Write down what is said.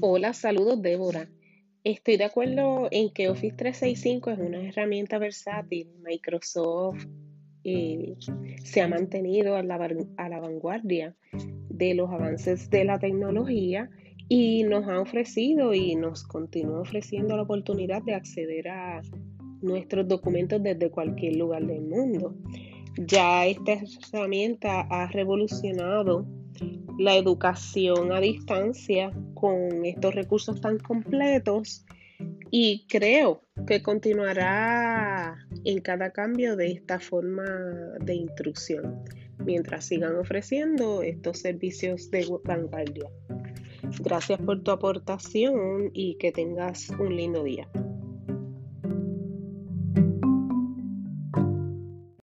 Hola, saludos Débora. Estoy de acuerdo en que Office 365 es una herramienta versátil. Microsoft eh, se ha mantenido a la, a la vanguardia de los avances de la tecnología y nos ha ofrecido y nos continúa ofreciendo la oportunidad de acceder a nuestros documentos desde cualquier lugar del mundo. Ya esta herramienta ha revolucionado la educación a distancia con estos recursos tan completos y creo que continuará en cada cambio de esta forma de instrucción mientras sigan ofreciendo estos servicios de vanguardia. Gracias por tu aportación y que tengas un lindo día.